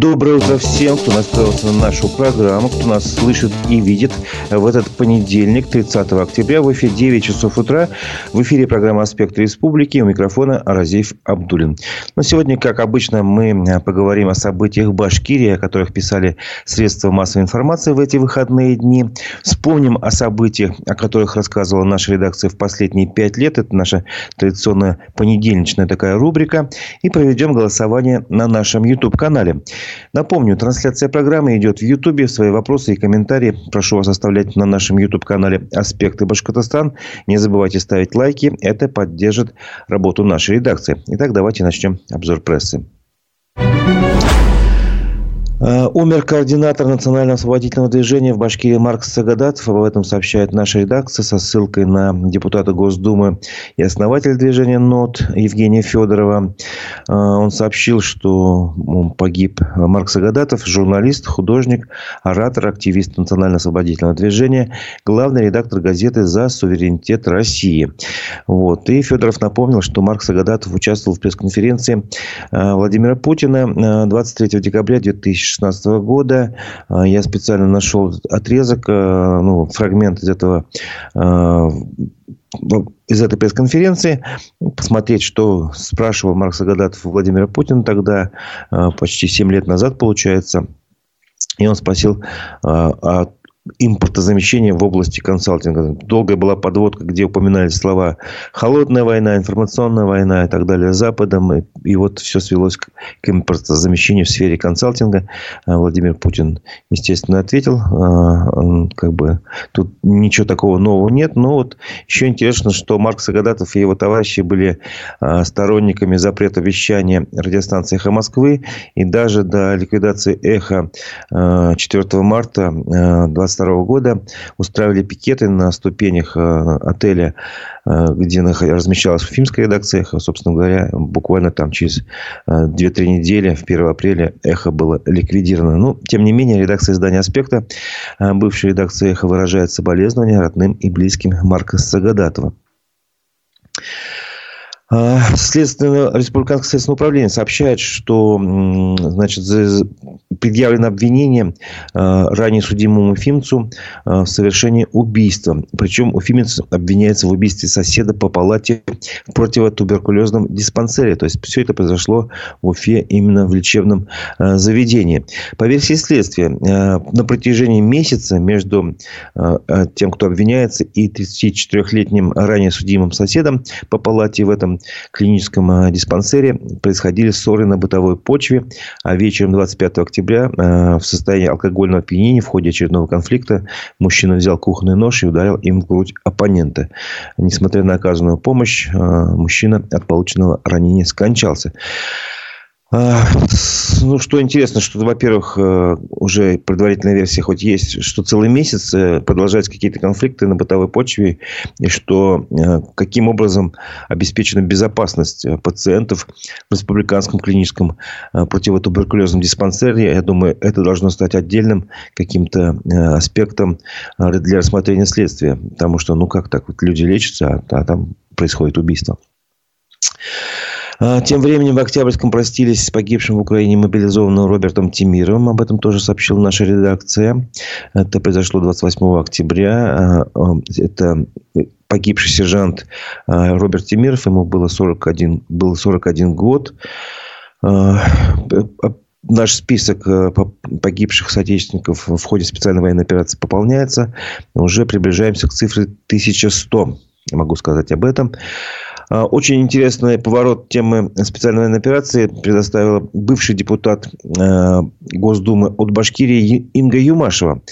Доброе утро всем, кто настроился на нашу программу, кто нас слышит и видит в этот понедельник, 30 октября, в эфире 9 часов утра. В эфире программа «Аспекты республики». У микрофона Разив Абдулин. Но сегодня, как обычно, мы поговорим о событиях в Башкирии, о которых писали средства массовой информации в эти выходные дни. Вспомним о событиях, о которых рассказывала наша редакция в последние пять лет. Это наша традиционная понедельничная такая рубрика. И проведем голосование на нашем YouTube-канале. Напомню, трансляция программы идет в Ютубе. Свои вопросы и комментарии прошу вас оставлять на нашем YouTube-канале «Аспекты Башкортостан». Не забывайте ставить лайки. Это поддержит работу нашей редакции. Итак, давайте начнем обзор прессы. Э, умер координатор национального освободительного движения в Башкирии Марк Сагадатов. Об этом сообщает наша редакция со ссылкой на депутата Госдумы и основателя движения НОТ Евгения Федорова. Э, он сообщил, что погиб Марк Сагадатов, журналист, художник, оратор, активист национального освободительного движения, главный редактор газеты «За суверенитет России». Вот. И Федоров напомнил, что Марк Сагадатов участвовал в пресс-конференции э, Владимира Путина 23 декабря 2000 2016 года. А, я специально нашел отрезок, э, ну, фрагмент из этого э, из этой пресс-конференции, посмотреть, что спрашивал Марк Сагадатов Владимира Путина тогда, э, почти 7 лет назад, получается. И он спросил о импортозамещения в области консалтинга. Долгая была подводка, где упоминались слова «холодная война», «информационная война» и так далее Западом. И, и вот все свелось к, к импортозамещению в сфере консалтинга. А Владимир Путин, естественно, ответил. А, как бы тут ничего такого нового нет. Но вот еще интересно, что Марк Сагадатов и его товарищи были а, сторонниками запрета вещания радиостанции «Эхо Москвы». И даже до ликвидации «Эхо» 4 марта 20 1992 года устраивали пикеты на ступенях э, отеля, э, где размещалась уфимская редакция «Эхо». Собственно говоря, буквально там через 2-3 э, недели, в 1 апреля, «Эхо» было ликвидировано. Но, ну, тем не менее, редакция издания «Аспекта», бывшая редакция «Эхо» выражает соболезнования родным и близким Марка Сагадатова. А, следственное, Республиканское следственное управление сообщает, что значит, предъявлено обвинение а, ранее судимому уфимцу а, в совершении убийства. Причем уфимец обвиняется в убийстве соседа по палате в противотуберкулезном диспансере. То есть, все это произошло в Уфе именно в лечебном заведении. По версии следствия, на протяжении месяца между тем, кто обвиняется, и 34-летним ранее судимым соседом по палате в этом клиническом э, диспансере происходили ссоры на бытовой почве. А вечером 25 октября э, в состоянии алкогольного опьянения в ходе очередного конфликта мужчина взял кухонный нож и ударил им в грудь оппонента. Несмотря на оказанную помощь, э, мужчина от полученного ранения скончался. Ну, что интересно, что, во-первых, э, уже предварительная версия хоть есть, что целый месяц э, продолжаются какие-то конфликты на бытовой почве, и что э, каким образом обеспечена безопасность пациентов в республиканском клиническом противотуберкулезном диспансере. Я думаю, это должно стать отдельным каким-то аспектом для рассмотрения следствия. Потому что, ну, как так, вот люди лечатся, а, а там происходит убийство. А, тем временем в Октябрьском простились с погибшим в Украине мобилизованным Робертом Тимировым. Об этом тоже сообщила наша редакция. Это произошло 28 октября. А, а, это погибший сержант Роберт Тимиров. Ему было 41, было 41 год. Наш список погибших соотечественников в ходе специальной военной операции пополняется. Уже приближаемся к цифре 1100. Могу сказать об этом. А, очень интересный поворот темы специальной военной операции предоставила бывший депутат а, Госдумы от Башкирии Инга Юмашева.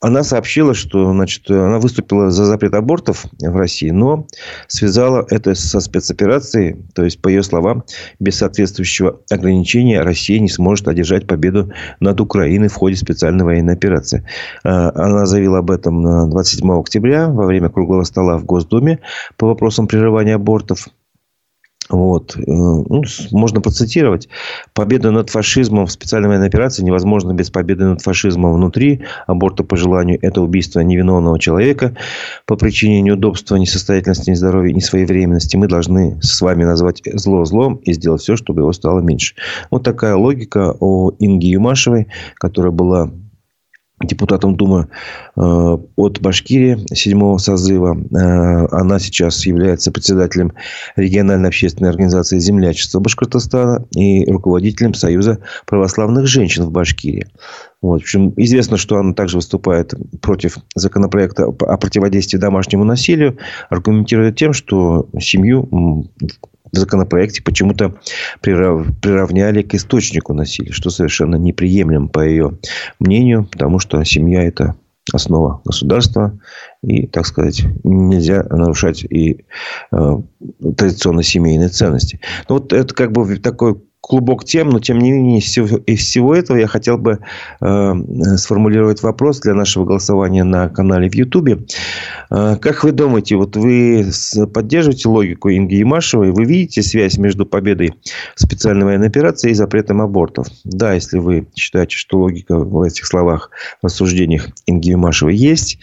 Она сообщила, что значит, она выступила за запрет абортов в России, но связала это со спецоперацией. То есть, по ее словам, без соответствующего ограничения Россия не сможет одержать победу над Украиной в ходе специальной военной операции. А, она заявила об этом 27 октября во время круглого стола в Госдуме по вопросам прерывания абортов. Вот. Э, ну, можно процитировать. Победа над фашизмом в специальной военной операции невозможна без победы над фашизмом внутри. Аборта по желанию – это убийство невиновного человека по причине неудобства, несостоятельности, нездоровья, несвоевременности. Мы должны с вами назвать зло злом и сделать все, чтобы его стало меньше. Вот такая логика о Инге Юмашевой, которая была депутатом Думы э, от Башкирии седьмого созыва. Э, она сейчас является председателем региональной общественной организации «Землячество Башкортостана» и руководителем Союза православных женщин в Башкирии. Вот. В общем, известно, что она также выступает против законопроекта о противодействии домашнему насилию, аргументируя тем, что семью в законопроекте почему-то приравняли к источнику насилия, что совершенно неприемлемо по ее мнению, потому что семья – это основа государства. И, так сказать, нельзя нарушать и э, традиционно семейные ценности. Ну, вот это как бы такой клубок тем, но тем не менее из всего, из всего этого я хотел бы э, сформулировать вопрос для нашего голосования на канале в Ютубе. Э, как вы думаете, вот вы поддерживаете логику Инги Ямашевой? Вы видите связь между победой специальной военной операции и запретом абортов? Да, если вы считаете, что логика в этих словах, в рассуждениях Инги Ямашевой есть,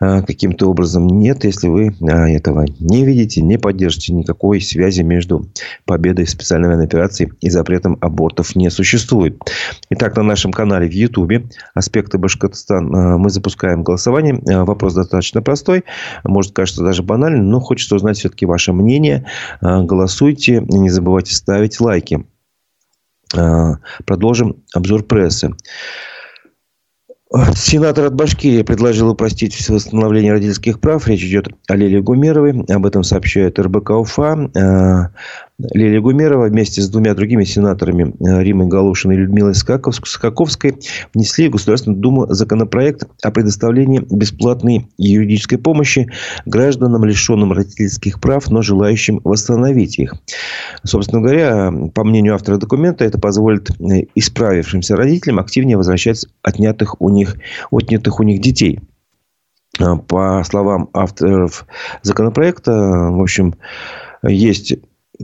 каким-то образом нет, если вы а, этого не видите, не поддержите никакой связи между победой специальной военной операции и запретом абортов не существует. Итак, на нашем канале в Ютубе «Аспекты Башкортостан» а, мы запускаем голосование. Вопрос достаточно простой, может кажется даже банальным, но хочется узнать все-таки ваше мнение. Голосуйте, не забывайте ставить лайки. Продолжим обзор прессы. Сенатор от Башкирии предложил упростить восстановление родительских прав. Речь идет о Лиле Гумеровой. Об этом сообщает РБК УФА. Лилия Гумерова вместе с двумя другими сенаторами э, Римой Галушиной и Людмилой Скаковской внесли в Государственную Думу законопроект о предоставлении бесплатной юридической помощи гражданам, лишенным родительских прав, но желающим восстановить их. Собственно говоря, по мнению автора документа, это позволит э, исправившимся родителям активнее возвращать отнятых у них, отнятых у них детей. Э, по словам авторов законопроекта, в общем, есть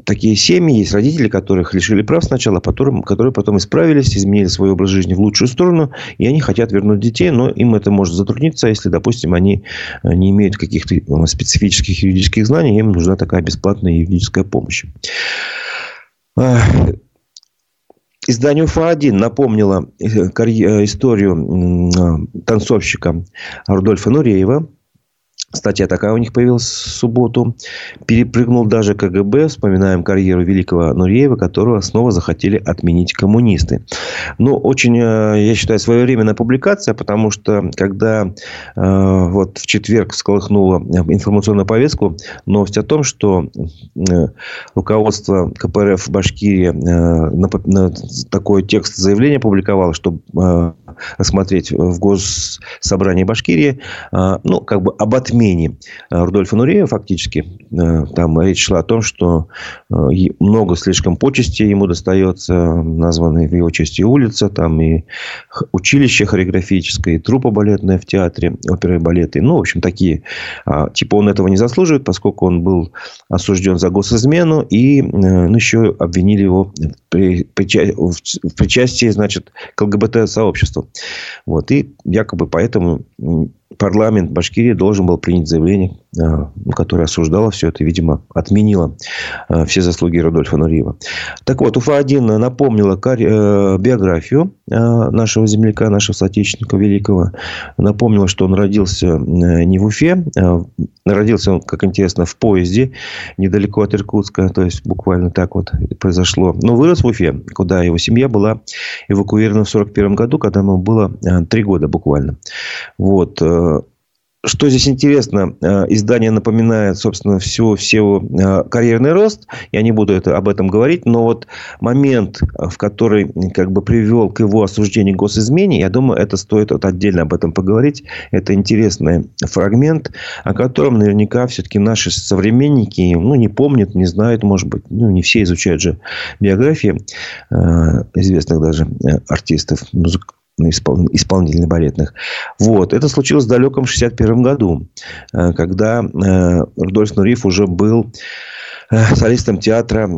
такие семьи, есть родители, которых лишили прав сначала, а потом, которые потом исправились, изменили свой образ жизни в лучшую сторону, и они хотят вернуть детей, но им это может затрудниться, если, допустим, они э, не имеют каких-то э, специфических юридических знаний, им нужна такая бесплатная юридическая помощь. Изданию УФА-1 напомнило э, историю танцовщика Рудольфа Нуреева, Статья такая у них появилась в субботу. Перепрыгнул даже КГБ. Вспоминаем карьеру великого Нуреева, которого снова захотели отменить коммунисты. Ну, очень, э, я считаю, своевременная публикация, потому что когда э, вот в четверг сколыхнула информационную повестку новость о том, что э, руководство КПРФ Башкирии э, на, на такой текст заявления публиковало, чтобы э, рассмотреть в Госсобрании Башкирии, э, ну, как бы об отмене отмене э, Рудольфа Нуреева фактически. Э, там речь шла о том, что э, много слишком почестей ему достается, названные в его честь улица, там и училище хореографическое, и трупа балетная в театре, оперы и балеты. Ну, в общем, такие. А, типа он этого не заслуживает, поскольку он был осужден за госизмену, и ну, еще обвинили его в причастии, значит, к ЛГБТ-сообществу. Вот. И якобы поэтому парламент Башкирии должен был принять заявление, а, которое осуждало все это, видимо, отменило а, все заслуги Рудольфа Нуриева. Так вот, Уфа-1 напомнила э, биографию а, нашего земляка, нашего соотечественника великого. Напомнила, что он родился не в Уфе. Родился он, как интересно, в поезде недалеко от Иркутска. То есть, буквально так вот произошло. Но вырос в куда его семья была эвакуирована в 1941 году, когда ему было три года буквально. Вот. Э, что здесь интересно, э, издание напоминает, собственно, всего, всего э, карьерный рост. Я не буду это, об этом говорить, но вот момент, в который как бы привел к его осуждению госизмене, я думаю, это стоит вот отдельно об этом поговорить. Это интересный фрагмент, о котором наверняка все-таки наши современники, ну, не помнят, не знают, может быть, ну, не все изучают же биографии известных даже артистов, музык, исполнительных балетных. Вот. Это случилось в далеком 61 году, э, когда э, Рудольф Нуриев уже был Э, солистом театра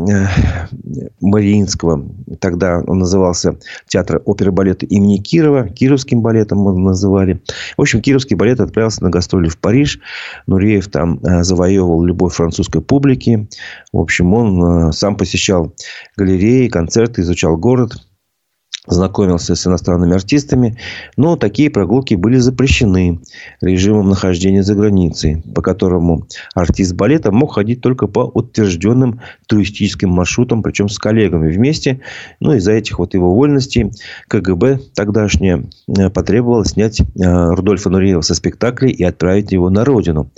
Мариинского. Тогда он назывался Театр оперы балета имени Кирова. Кировским балетом мы называли. В общем, Кировский балет отправился на гастроли в Париж. Нуреев там завоевывал любовь французской публики. В общем, он сам посещал галереи, концерты, изучал город знакомился с иностранными артистами, но такие прогулки были запрещены режимом нахождения за границей, по которому артист балета мог ходить только по утвержденным туристическим маршрутам, причем с коллегами вместе. Ну, из-за этих вот его вольностей КГБ тогдашнее э, потребовало снять э, Рудольфа Нуриева со спектакля и отправить его на родину.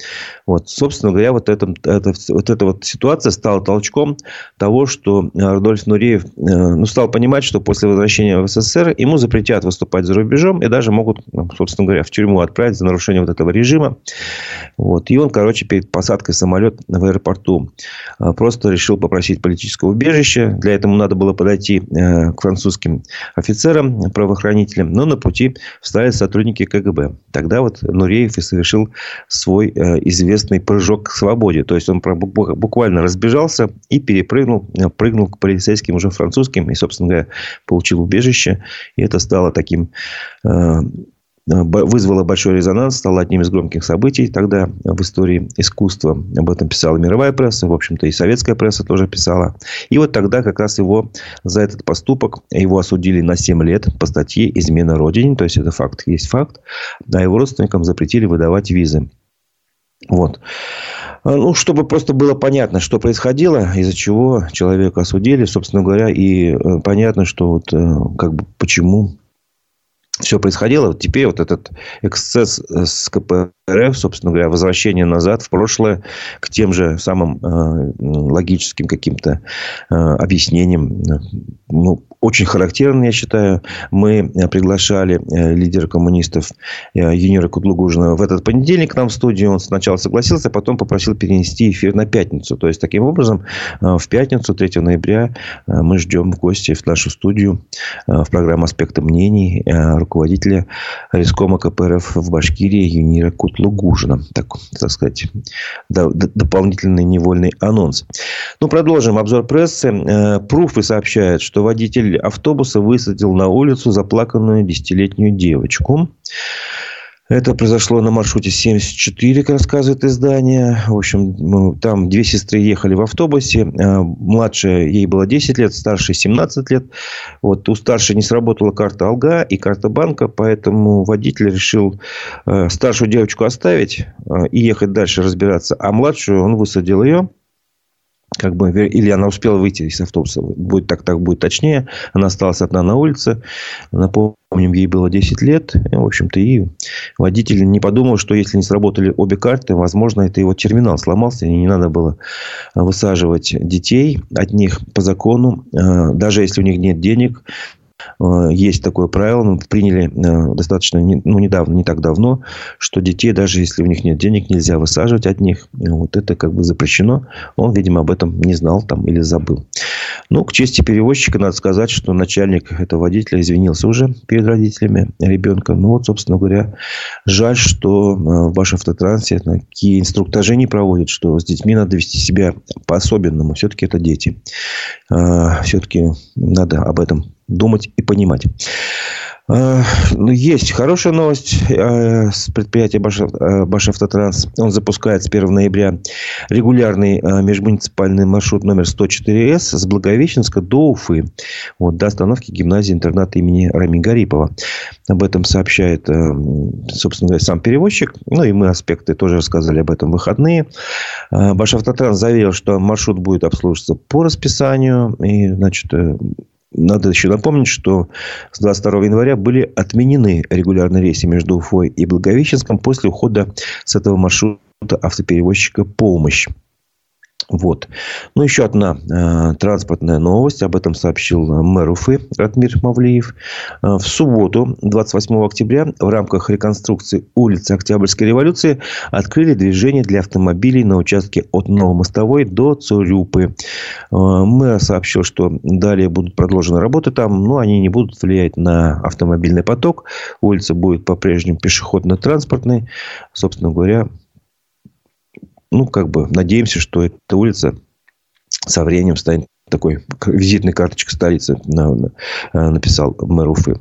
Вот, собственно говоря, вот, это, это, вот эта вот ситуация стала толчком того, что Рудольф Нуриев э, ну, стал понимать, что после возвращения в СССР, ему запретят выступать за рубежом и даже могут, ну, собственно говоря, в тюрьму отправить за нарушение вот этого режима. Вот. И он, короче, перед посадкой в самолет в аэропорту э, просто решил попросить политическое убежище. Для этого надо было подойти э, к французским офицерам, правоохранителям, но на пути встали сотрудники КГБ. Тогда вот Нуреев и совершил свой э, известный прыжок к свободе. То есть, он буквально разбежался и перепрыгнул, прыгнул к полицейским уже французским и, собственно говоря, получил убежище убежище. И это стало таким э, вызвало большой резонанс, стало одним из громких событий тогда в истории искусства. Об этом писала мировая пресса, в общем-то, и советская пресса тоже писала. И вот тогда как раз его за этот поступок, его осудили на 7 лет по статье «Измена Родине», то есть, это факт, есть факт, а его родственникам запретили выдавать визы. Вот. Ну, чтобы просто было понятно, что происходило, из-за чего человека осудили, собственно говоря, и э, понятно, что вот э, как бы почему все происходило. Вот теперь вот этот эксцесс э, с КПРФ, собственно говоря, возвращение назад в прошлое к тем же самым э, логическим каким-то э, объяснениям, ну, очень характерно, я считаю. Мы приглашали э, лидера коммунистов э, Юнира Кутлугужина в этот понедельник к нам в студию. Он сначала согласился, а потом попросил перенести эфир на пятницу. То есть, таким образом, э, в пятницу, 3 ноября, мы ждем в гости в нашу студию в программу «Аспекты мнений» руководителя Рискома КПРФ в Башкирии Юнира Кутлугужина. Так, так сказать, дополнительный невольный анонс. Ну, продолжим обзор прессы. Пруфы сообщают, что водитель водитель автобуса высадил на улицу заплаканную десятилетнюю девочку. Это произошло на маршруте 74, как рассказывает издание. В общем, там две сестры ехали в автобусе. А, младшая, ей было 10 лет, старшей 17 лет. Вот у старшей не сработала карта Алга и карта банка, поэтому водитель решил э, старшую девочку оставить э, и ехать дальше разбираться. А младшую он высадил ее как бы, или она успела выйти из автобуса, будет так, так будет точнее. Она осталась одна на улице. Напомним, ей было 10 лет. В общем-то, и водитель не подумал, что если не сработали обе карты, возможно, это его терминал сломался, и не надо было высаживать детей от них по закону. Э, даже если у них нет денег, есть такое правило, мы приняли э, достаточно ну, недавно, не так давно, что детей, даже если у них нет денег, нельзя высаживать от них. Вот это как бы запрещено. Он, видимо, об этом не знал там или забыл. Ну, к чести перевозчика надо сказать, что начальник этого водителя извинился уже перед родителями ребенка. Ну, вот, собственно говоря, жаль, что э, в Башавтотрансе такие инструктажи не проводят, что с детьми надо вести себя по-особенному. Все-таки это дети. Все-таки надо об этом думать и понимать. Э, ну, есть хорошая новость э, с предприятия э, Башавтотранс. Он запускает с 1 ноября регулярный межмуниципальный маршрут номер 104С с Благовещенска до Уфы. Вот, до остановки гимназии интерната имени Рами Гарипова. Об этом сообщает, собственно говоря, сам перевозчик. Ну, и мы аспекты тоже рассказали об этом в выходные. Башавтотранс заверил, что маршрут будет обслуживаться по расписанию. И, значит, надо еще напомнить, что с 22 января были отменены регулярные рейсы между Уфой и Благовещенском после ухода с этого маршрута автоперевозчика «Помощь». Вот. Ну, еще одна э, транспортная новость. Об этом сообщил мэр Уфы Ратмир Мавлиев. Э, в субботу, 28 октября, в рамках реконструкции улицы Октябрьской революции открыли движение для автомобилей на участке от Новомостовой до Цурюпы. Э, мэр сообщил, что далее будут продолжены работы там, но они не будут влиять на автомобильный поток. Улица будет по-прежнему пешеходно-транспортной. Собственно говоря, ну, как бы, надеемся, что эта улица со временем станет такой визитной карточкой столицы, написал мэр Уфы.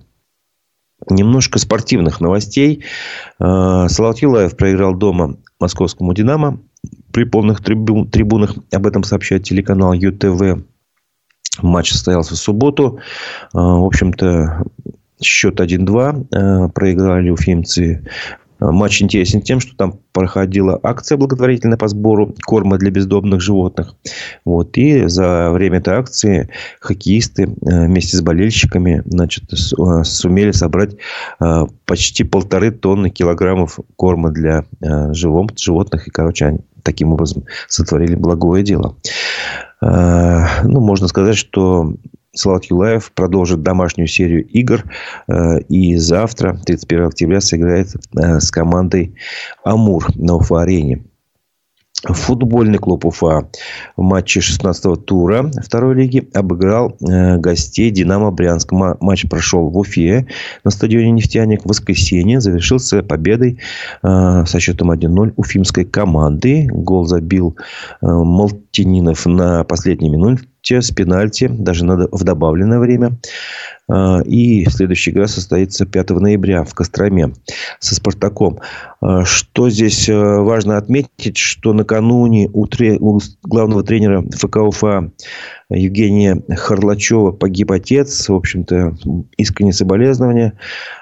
Немножко спортивных новостей. Салават Юлаев проиграл дома московскому «Динамо» при полных трибунах. Об этом сообщает телеканал ЮТВ. Матч состоялся в субботу. В общем-то, счет 1-2. Проиграли уфимцы Матч интересен тем, что там проходила акция благотворительная по сбору корма для бездомных животных. Вот. И за время этой акции хоккеисты э, вместе с болельщиками значит, э, сумели собрать э, почти полторы тонны килограммов корма для животных. И, короче, они таким образом сотворили благое дело. Ну, можно сказать, что Салат Юлаев продолжит домашнюю серию игр. Э, и завтра, 31 октября, сыграет э, с командой «Амур» на Уфа-арене. Футбольный клуб Уфа в матче 16-го тура второй лиги обыграл э, гостей «Динамо Брянск». Матч прошел в Уфе на стадионе «Нефтяник» в воскресенье. Завершился победой со счетом 1-0 уфимской команды. Гол забил Малтининов на последней минуте с пенальти, даже в добавленное время. А, и следующая игра состоится 5 ноября в Костроме со «Спартаком». А, что здесь э, важно отметить, что накануне у, у главного тренера ФК Уфа Евгения Харлачева погиб отец. В общем-то, искреннее соболезнования.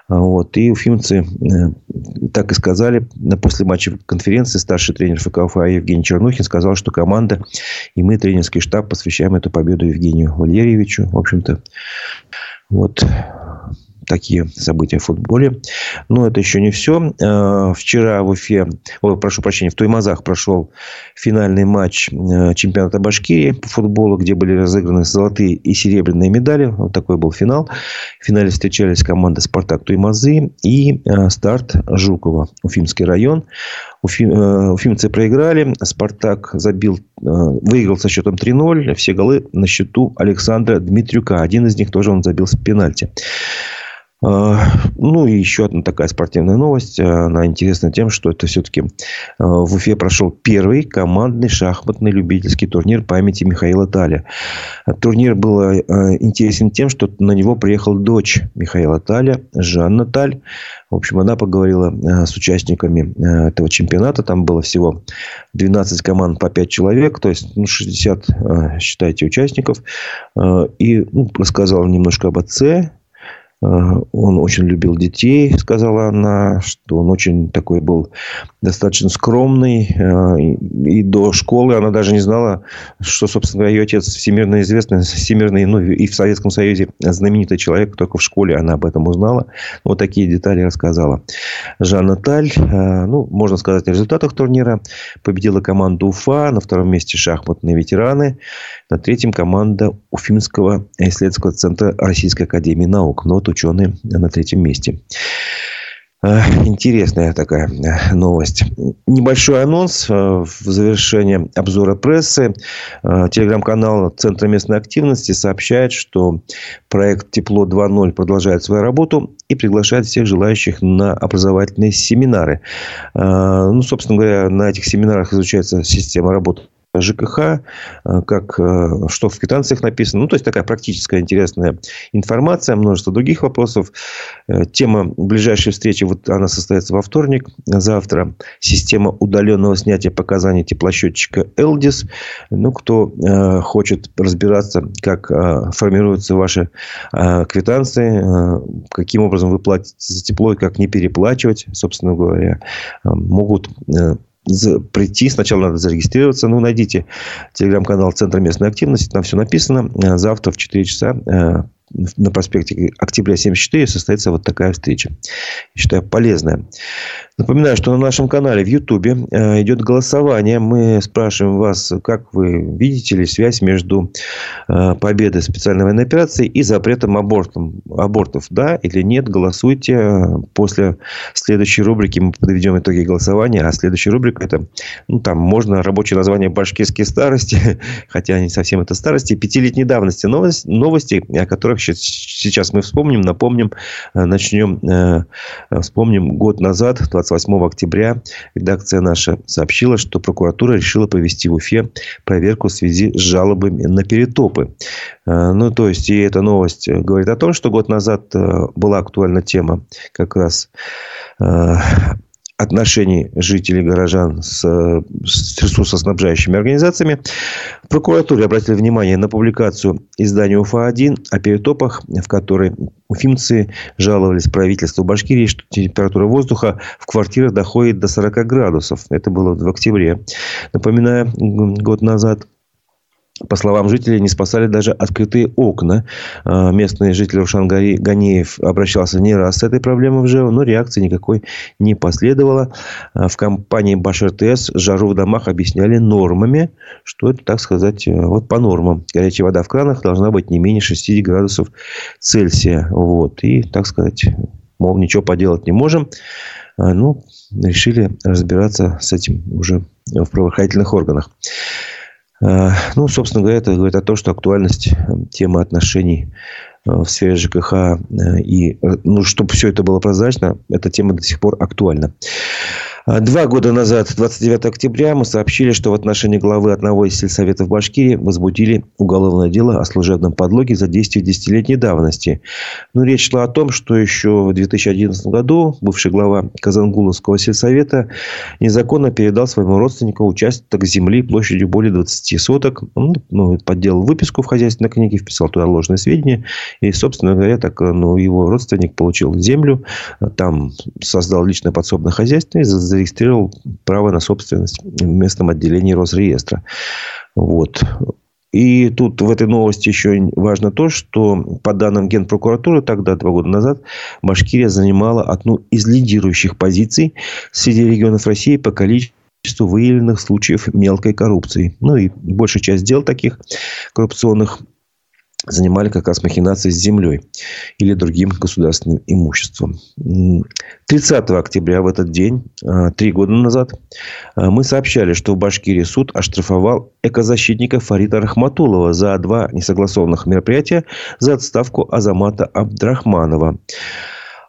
Вот. И уфимцы э, так и сказали. После матча конференции старший тренер ФК Уфа Евгений Чернухин сказал, что команда и мы, тренерский штаб, посвящаем эту победу Евгению Валерьевичу. В общем-то, вот такие события в футболе. Но это еще не все. Э, вчера в Уфе, ой, прошу прощения, в Туймазах прошел финальный матч э, чемпионата Башкирии по футболу, где были разыграны золотые и серебряные медали. Вот такой был финал. В финале встречались команды «Спартак» Туймазы и э, «Старт» Жукова, Уфимский район. Уфимцы проиграли. «Спартак» забил, выиграл со счетом 3-0. Все голы на счету Александра Дмитрюка. Один из них тоже он забил с пенальти. А, ну, и еще одна такая спортивная новость. Она интересна тем, что это все-таки а, в Уфе прошел первый командный шахматный любительский турнир памяти Михаила Таля. Турнир был а, интересен тем, что на него приехала дочь Михаила Таля, Жанна Таль. В общем, она поговорила с участниками этого чемпионата. Там было всего 12 команд по 5 человек, то есть ну, 60, считайте, участников. И ну, рассказала немножко об отце он очень любил детей, сказала она, что он очень такой был достаточно скромный. Э, и до школы она даже не знала, что, собственно ее отец всемирно известный, всемирный, ну, и в Советском Союзе знаменитый человек. Только в школе она об этом узнала. Вот такие детали рассказала. Жанна Таль, э, ну, можно сказать о результатах турнира. Победила команда Уфа. На втором месте шахматные ветераны. На третьем команда Уфимского исследовательского центра Российской Академии Наук. Но вот ученые на третьем месте. Э, интересная такая э, новость. Небольшой анонс э, в завершение обзора прессы. Телеграм-канал Центра местной активности сообщает, что проект «Тепло 2.0» продолжает свою работу и приглашает всех желающих на образовательные семинары. Ну, собственно говоря, на этих семинарах изучается система работы ЖКХ, э, как, э, что в квитанциях написано. Ну, то есть, такая практическая интересная информация, множество других вопросов. Э, тема ближайшей встречи, вот она состоится во вторник, завтра. Система удаленного снятия показаний теплосчетчика Элдис. Ну, кто хочет разбираться, как формируются ваши квитанции, каким образом вы платите за тепло и как не переплачивать, собственно говоря, могут прийти, сначала надо зарегистрироваться. Ну, найдите телеграм-канал Центра местной активности, там все написано. Э, завтра в 4 часа э, на проспекте Октября 74 состоится вот такая встреча. Считаю, полезная. Напоминаю, что на нашем канале в Ютубе э, идет голосование. Мы спрашиваем вас, как вы видите ли связь между э, победой специальной военной операции и запретом абортом, абортов. Да или нет, голосуйте. После следующей рубрики мы подведем итоги голосования. А следующая рубрика это, ну, там можно рабочее название «Башкирские старости», хотя не совсем это старости. Пятилетней давности новости, новости, о которых которых сейчас мы вспомним, напомним, начнем, вспомним год назад, 28 октября, редакция наша сообщила, что прокуратура решила провести в Уфе проверку в связи с жалобами на перетопы. Ну, то есть, и эта новость говорит о том, что год назад была актуальна тема как раз отношений жителей горожан с, с ресурсоснабжающими организациями, в прокуратуре обратили внимание на публикацию издания УФА-1 о перетопах, в которой уфимцы жаловались правительству Башкирии, что температура воздуха в квартирах доходит до 40 градусов. Это было в октябре. Напоминаю, год назад по словам жителей, не спасали даже открытые окна. А, местный житель Рушан Ганеев обращался не раз с этой проблемой в ЖЭО, но реакции никакой не последовало. А, в компании Башир ТС жару в домах объясняли нормами, что это, так сказать, э, вот по нормам. Горячая вода в кранах должна быть не менее 60 градусов Цельсия. Вот. И, так сказать, мол, ничего поделать не можем. А, ну, решили разбираться с этим уже в правоохранительных органах. Э, ну, собственно говоря, это говорит о том, что актуальность э, темы отношений э, в сфере ЖКХ и, ну, чтобы все это было прозрачно, эта тема до сих пор актуальна. А, два года назад, 29 октября, мы сообщили, что в отношении главы одного из сельсоветов Башкирии возбудили уголовное дело о служебном подлоге за действие десятилетней давности. Но ну, речь шла о том, что еще в 2011 году бывший глава Казангуловского сельсовета незаконно передал своему родственнику участок земли площадью более 20 соток. Он ну, подделал выписку в хозяйственной книге, вписал туда ложные сведения. И, собственно говоря, так ну, его родственник получил землю, там создал личное подсобное хозяйство и зарегистрировал право на собственность в местном отделении Росреестра. Вот. И тут в этой новости еще важно то, что по данным Генпрокуратуры тогда, два года назад, Башкирия занимала одну из лидирующих позиций среди регионов России по количеству выявленных случаев мелкой коррупции. Ну и большая часть дел таких коррупционных занимали как раз махинации с землей или другим государственным имуществом. 30 октября в этот день, а, три года назад, а, мы сообщали, что в Башкирии суд оштрафовал экозащитника Фарита Рахматулова за два несогласованных мероприятия за отставку Азамата Абдрахманова.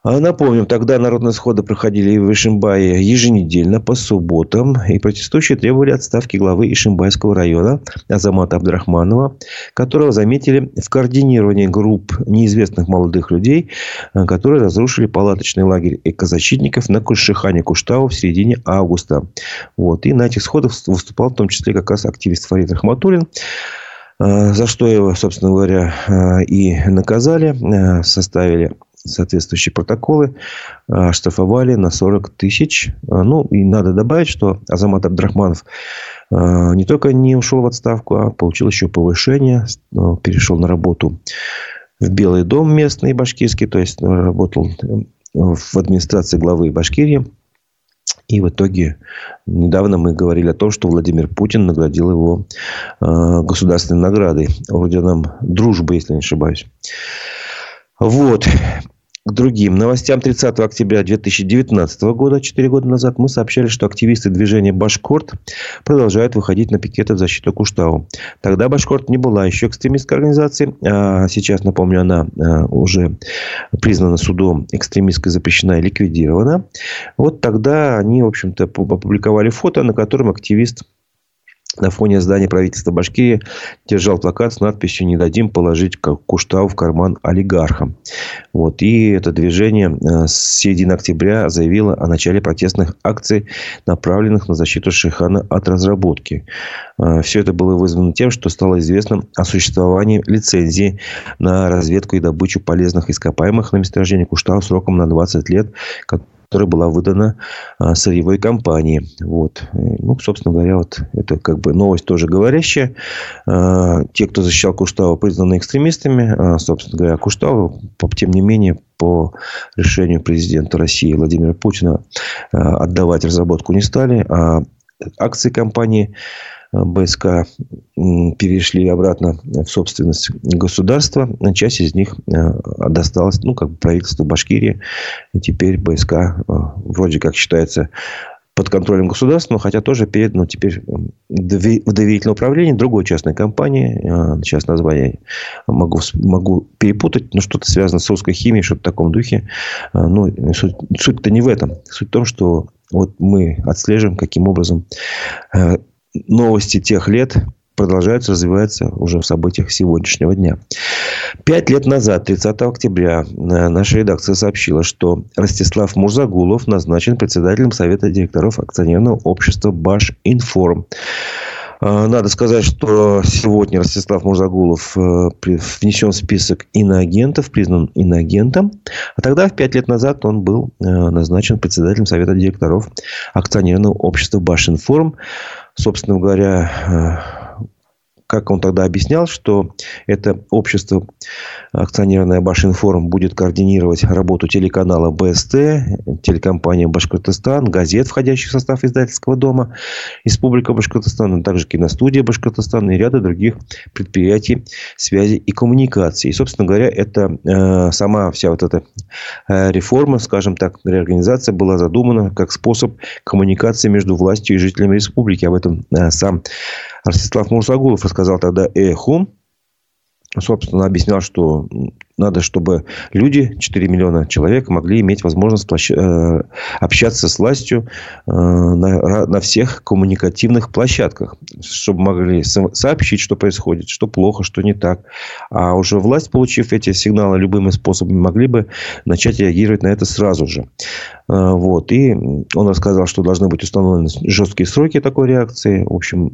А напомним, тогда народные сходы проходили в Ишимбае еженедельно по субботам. И протестующие требовали отставки главы Ишимбайского района Азамата Абдрахманова, которого заметили в координировании групп неизвестных молодых людей, э, которые разрушили палаточный лагерь экозащитников на Кульшихане Куштау в середине августа. Вот. И на этих сходах выступал в том числе как раз активист Фарид Рахматуллин э, за что его, собственно говоря, и наказали, составили соответствующие протоколы, а, штрафовали на 40 тысяч. А, ну, и надо добавить, что Азамат Абдрахманов а, не только не ушел в отставку, а получил еще повышение, перешел на работу в Белый дом местный башкирский, то есть работал в администрации главы Башкирии. И в итоге недавно мы говорили о том, что Владимир Путин наградил его государственной наградой, орденом дружбы, если не ошибаюсь. Вот к другим новостям 30 октября 2019 года, 4 года назад, мы сообщали, что активисты движения «Башкорт» продолжают выходить на пикеты в защиту Куштау. Тогда «Башкорт» не была еще экстремистской организацией, а сейчас, напомню, она а, уже признана судом экстремистской, запрещена и ликвидирована. Вот тогда они, в общем-то, опубликовали фото, на котором активист на фоне здания правительства Башкирии держал плакат с надписью «Не дадим положить Куштау в карман олигархам». Вот. И это движение э, с середины октября заявило о начале протестных акций, направленных на защиту Шихана от разработки. Э, Все это было вызвано тем, что стало известно о существовании лицензии на разведку и добычу полезных ископаемых на месторождении Куштау сроком на 20 лет, которая была выдана а, сырьевой компании. Вот. Ну, собственно говоря, вот это как бы новость тоже говорящая. А, те, кто защищал Куштау, признаны экстремистами. А, собственно говоря, Куштау, тем не менее, по решению президента России Владимира Путина отдавать разработку не стали. А акции компании Э, БСК перешли обратно в собственность государства. Часть из них э, досталась, ну, как бы правительству Башкирии. И теперь БСК э, вроде как считается под контролем государства, но хотя тоже передано теперь в доверительное управление другой частной компании. А, сейчас название могу, могу перепутать, но что-то связано с русской химией, что-то в таком духе. Ну, суть, суть-то не в этом. Суть в том, что вот мы отслеживаем, каким образом э, новости тех лет продолжаются развиваться уже в событиях сегодняшнего дня. Пять лет назад, 30 октября, э, наша редакция сообщила, что Ростислав Мурзагулов назначен председателем Совета директоров акционерного общества «Баш-Информ». Э, надо сказать, что сегодня Ростислав Мурзагулов э, внесен в список иноагентов, признан иноагентом. А тогда, в пять лет назад, он был назначен председателем Совета директоров акционерного общества «Башинформ». Собственно говоря, как он тогда объяснял, что это общество акционерное Башинформ будет координировать работу телеканала БСТ, телекомпания Башкортостан, газет, входящих в состав издательского дома Республика Башкортостан, а также киностудия Башкортостана и ряда других предприятий связи и коммуникации. И, собственно говоря, это э, сама вся вот эта э, реформа, скажем так, реорганизация была задумана как способ коммуникации между властью и жителями республики. Об этом э, сам Ростислав Мурсагулов рассказал тогда Эху. Собственно, объяснял, что надо, чтобы люди, 4 миллиона человек, могли иметь возможность э, общаться с властью э, на, на всех коммуникативных площадках. Чтобы могли сообщить, что происходит, что плохо, что не так. А уже власть, получив эти сигналы любыми способами, могли бы начать реагировать на это сразу же. Э, вот. И он рассказал, что должны быть установлены жесткие сроки такой реакции. В общем,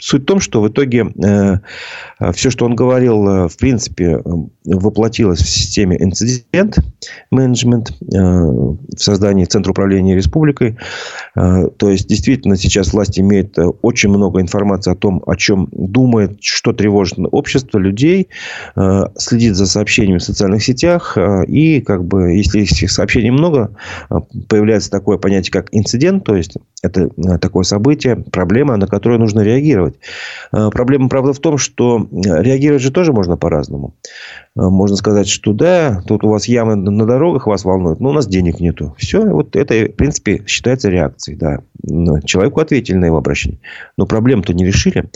Суть в том, что в итоге э, все, что он говорил, э, в принципе, воплотилось в системе инцидент менеджмент э, в создании Центра управления республикой. Э, то есть, действительно, сейчас власть имеет э, очень много информации о том, о чем думает, что тревожит общество, людей, э, следит за сообщениями в социальных сетях. Э, и, как бы, если этих сообщений много, э, появляется такое понятие, как инцидент, то есть, это э, такое событие, проблема, на которую нужно реагировать. Э, проблема, правда, в том, что э, реагировать же тоже можно по-разному. Можно сказать, что да, тут у вас ямы на дорогах вас волнуют, но у нас денег нету. Все, вот это, в принципе, считается реакцией. Да. Человеку ответили на его обращение. Но проблему-то не решили.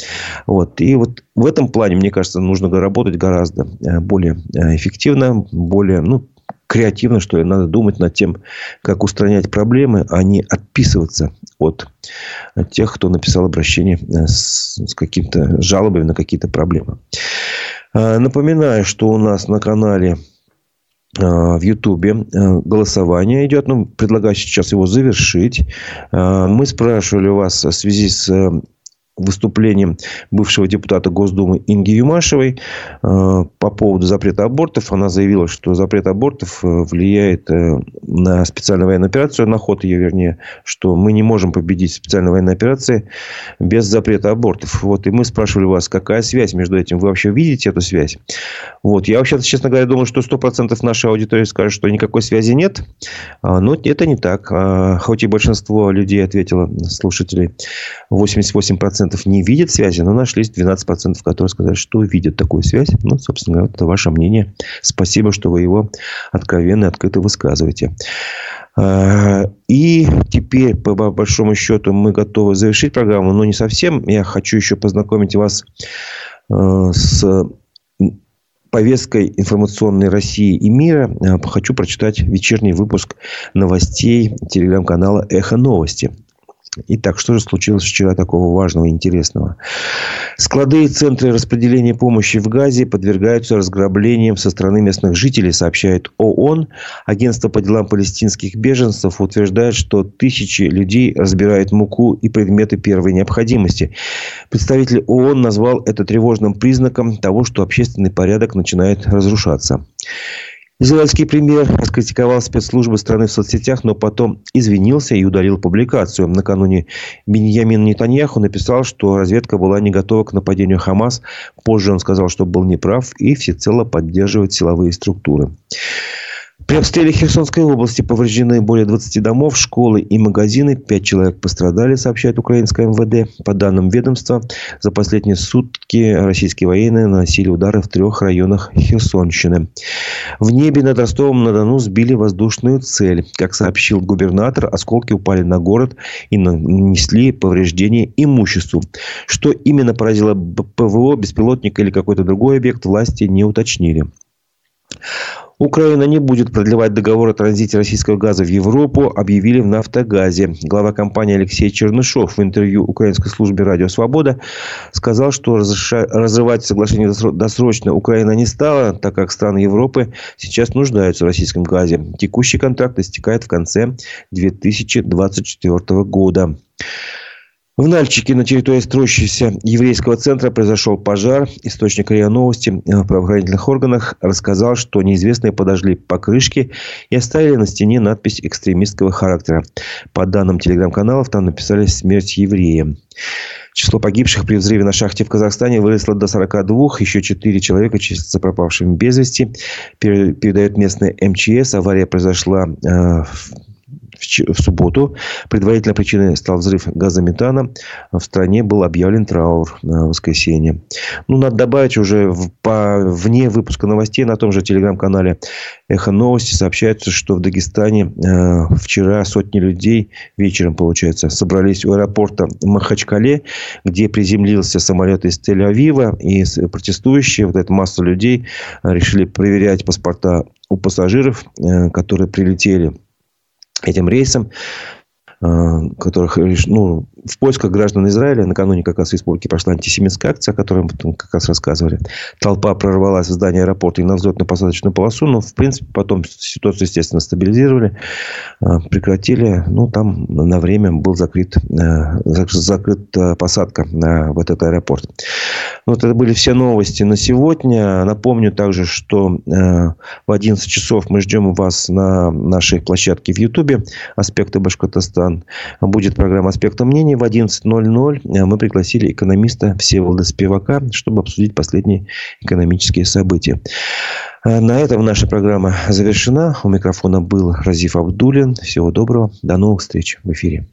Вот. И вот в этом плане, мне кажется, нужно работать гораздо более эффективно, более, ну, креативно, что ли, надо думать над тем, как устранять проблемы, а не отписываться от тех, кто написал обращение э, с, с какими-то жалобами на какие-то проблемы. А, напоминаю, что у нас на канале а, в Ютубе э, голосование идет. Ну, предлагаю сейчас его завершить. Мы спрашивали вас в связи с выступлением бывшего депутата Госдумы Инги Юмашевой э, по поводу запрета абортов. Она заявила, что запрет абортов э, влияет э, на специальную военную операцию, на ход ее, вернее, что мы не можем победить специальную военную операцию без запрета абортов. Вот, и мы спрашивали вас, какая связь между этим? Вы вообще видите эту связь? Вот, я вообще, честно говоря, думаю, что 100% нашей аудитории скажет, что никакой связи нет. А, но это не так. А, хоть и большинство людей ответило, слушателей, 88% не видят связи, но нашлись 12%, которые сказали, что видят такую связь. Ну, собственно говоря, это ваше мнение. Спасибо, что вы его откровенно открыто высказываете. А, и теперь, по большому счету, мы готовы завершить программу, но не совсем. Я хочу еще познакомить вас а, с повесткой информационной России и мира. А, хочу прочитать вечерний выпуск новостей телеграм-канала «Эхо новости». Итак, что же случилось вчера такого важного и интересного? Склады и центры распределения помощи в Газе подвергаются разграблениям со стороны местных жителей, сообщает ООН. Агентство по делам палестинских беженцев утверждает, что тысячи людей разбирают муку и предметы первой необходимости. Представитель ООН назвал это тревожным признаком того, что общественный порядок начинает разрушаться. Израильский премьер раскритиковал спецслужбы страны в соцсетях, но потом извинился и удалил публикацию. Накануне Беньямин Нетаньяху написал, что разведка была не готова к нападению Хамас. Позже он сказал, что был неправ и всецело поддерживает силовые структуры. При обстреле Херсонской области повреждены более 20 домов, школы и магазины. Пять человек пострадали, сообщает украинское МВД. По данным ведомства, за последние сутки российские военные наносили удары в трех районах Херсонщины. В небе над Ростовом-на-Дону сбили воздушную цель. Как сообщил губернатор, осколки упали на город и нанесли повреждения имуществу. Что именно поразило ПВО, беспилотник или какой-то другой объект, власти не уточнили. Украина не будет продлевать договор о транзите российского газа в Европу, объявили в «Нафтогазе». Глава компании Алексей Чернышов в интервью украинской службе «Радио Свобода» сказал, что разрывать соглашение досрочно Украина не стала, так как страны Европы сейчас нуждаются в российском газе. Текущий контракт истекает в конце 2024 года. В Нальчике на территории строящегося еврейского центра произошел пожар. Источник РИА Новости в правоохранительных органах рассказал, что неизвестные подожгли покрышки и оставили на стене надпись экстремистского характера. По данным телеграм-каналов, там написали «Смерть евреям». Число погибших при взрыве на шахте в Казахстане выросло до 42. Еще 4 человека числятся пропавшими без вести. Передает местный МЧС. Авария произошла э, в субботу. Предварительной причиной стал взрыв газометана. В стране был объявлен траур на воскресенье. Ну, надо добавить уже в, по, вне выпуска новостей на том же телеграм-канале «Эхо новости» сообщается, что в Дагестане э, вчера сотни людей вечером, получается, собрались у аэропорта Махачкале, где приземлился самолет из Тель-Авива. И протестующие, вот эта масса людей, решили проверять паспорта у пассажиров, э, которые прилетели этим рейсом, э, которых ну, в поисках граждан Израиля накануне как раз в республике прошла антисемитская акция, о которой мы как раз рассказывали. Толпа прорвалась в здание аэропорта и на взлетно-посадочную полосу, но, в принципе, потом ситуацию, естественно, стабилизировали, э, прекратили. Ну, там на время был закрыт, э, закрыт посадка в этот аэропорт. Вот это были все новости на сегодня. Напомню также, что в 11 часов мы ждем вас на нашей площадке в Ютубе «Аспекты Башкортостан». Будет программа «Аспекты мнений» в 11.00 э, мы пригласили экономиста Всеволода Спивака, чтобы обсудить последние экономические события. Э, на этом наша программа завершена. У микрофона был Разиф Абдулин. Всего доброго. До новых встреч в эфире.